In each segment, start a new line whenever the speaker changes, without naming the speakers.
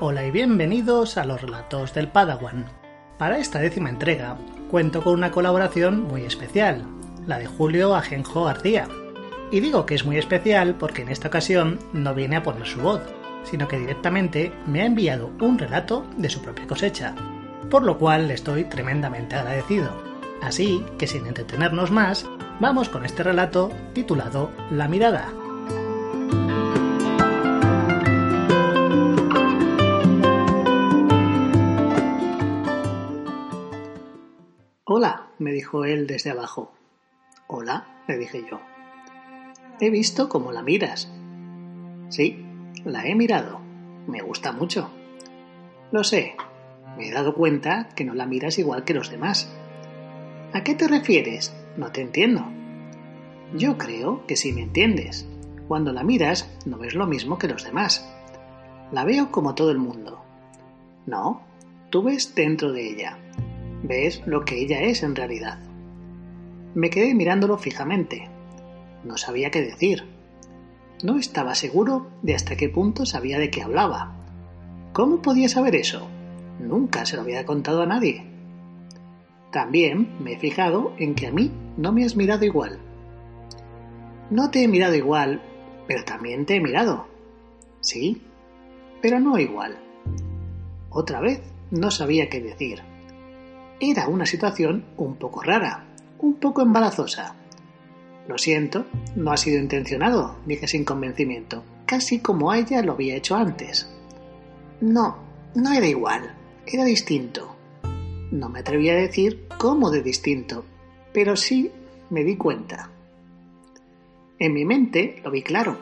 Hola y bienvenidos a los relatos del Padawan. Para esta décima entrega cuento con una colaboración muy especial, la de Julio Ajenjo García. Y digo que es muy especial porque en esta ocasión no viene a poner su voz, sino que directamente me ha enviado un relato de su propia cosecha, por lo cual le estoy tremendamente agradecido. Así que sin entretenernos más, vamos con este relato titulado La mirada. Hola, me dijo él desde abajo. Hola, le dije yo. He visto cómo la miras. Sí, la he mirado. Me gusta mucho. Lo sé. Me he dado cuenta que no la miras igual que los demás. ¿A qué te refieres? No te entiendo. Yo creo que sí me entiendes. Cuando la miras no ves lo mismo que los demás. La veo como todo el mundo. No, tú ves dentro de ella. Ves lo que ella es en realidad. Me quedé mirándolo fijamente. No sabía qué decir. No estaba seguro de hasta qué punto sabía de qué hablaba. ¿Cómo podía saber eso? Nunca se lo había contado a nadie. También me he fijado en que a mí no me has mirado igual. No te he mirado igual, pero también te he mirado. Sí, pero no igual. Otra vez no sabía qué decir. Era una situación un poco rara, un poco embarazosa. Lo siento, no ha sido intencionado, dije sin convencimiento, casi como ella lo había hecho antes. No, no era igual, era distinto. No me atreví a decir cómo de distinto, pero sí me di cuenta. En mi mente lo vi claro.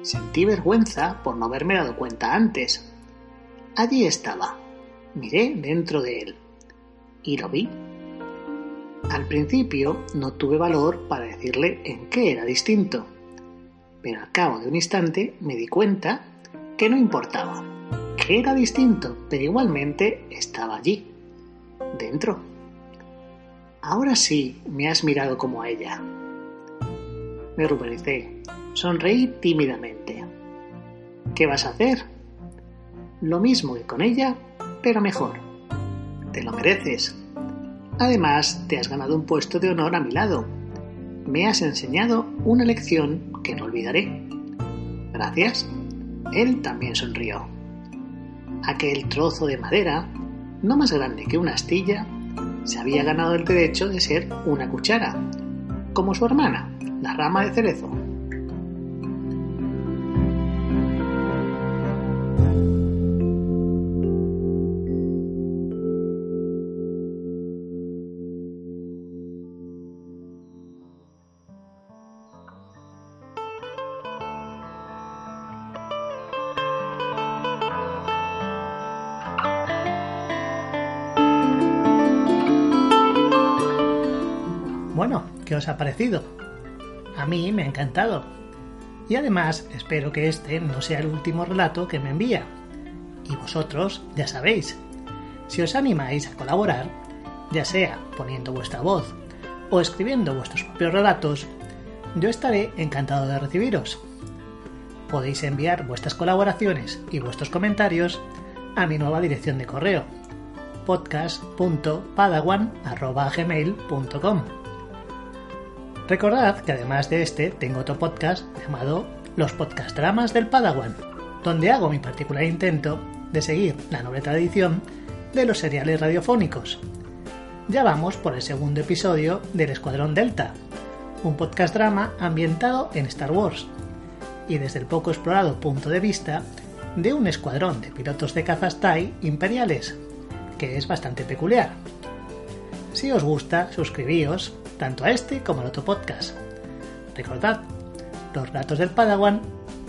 Sentí vergüenza por no haberme dado cuenta antes. Allí estaba. Miré dentro de él y lo vi. Al principio no tuve valor para decirle en qué era distinto, pero al cabo de un instante me di cuenta que no importaba, que era distinto, pero igualmente estaba allí, dentro. Ahora sí me has mirado como a ella. Me ruboricé, sonreí tímidamente. ¿Qué vas a hacer? Lo mismo que con ella, pero mejor te lo mereces. Además, te has ganado un puesto de honor a mi lado. Me has enseñado una lección que no olvidaré. Gracias. Él también sonrió. Aquel trozo de madera, no más grande que una astilla, se había ganado el derecho de ser una cuchara, como su hermana, la rama de cerezo. ¿Qué os ha parecido? A mí me ha encantado. Y además espero que este no sea el último relato que me envía. Y vosotros, ya sabéis, si os animáis a colaborar, ya sea poniendo vuestra voz o escribiendo vuestros propios relatos, yo estaré encantado de recibiros. Podéis enviar vuestras colaboraciones y vuestros comentarios a mi nueva dirección de correo podcast.padawan.gmail.com Recordad que además de este tengo otro podcast llamado Los Podcast Dramas del Padawan, donde hago mi particular intento de seguir la noble tradición de los seriales radiofónicos. Ya vamos por el segundo episodio del Escuadrón Delta, un podcast drama ambientado en Star Wars, y desde el poco explorado punto de vista de un escuadrón de pilotos de cazas TIE imperiales, que es bastante peculiar. Si os gusta, suscribíos tanto a este como al otro podcast. Recordad, los relatos del Padawan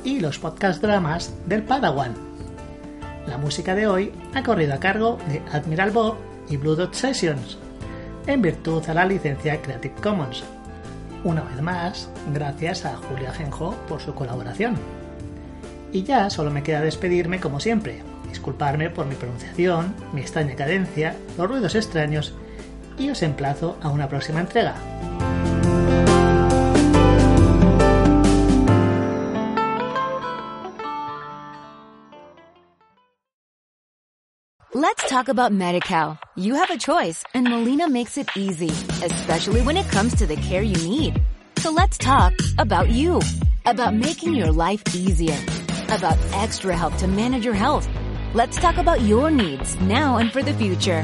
y los podcast dramas del Padawan. La música de hoy ha corrido a cargo de Admiral Bob y Blue Dot Sessions, en virtud a la licencia Creative Commons. Una vez más, gracias a Julia Genjo por su colaboración. Y ya solo me queda despedirme como siempre, disculparme por mi pronunciación, mi extraña cadencia, los ruidos extraños y os emplazo a una próxima entrega.
Let's talk about MediCal. You have a choice and Molina makes it easy, especially when it comes to the care you need. So let's talk about you, about making your life easier, about extra help to manage your health. Let's talk about your needs now and for the future.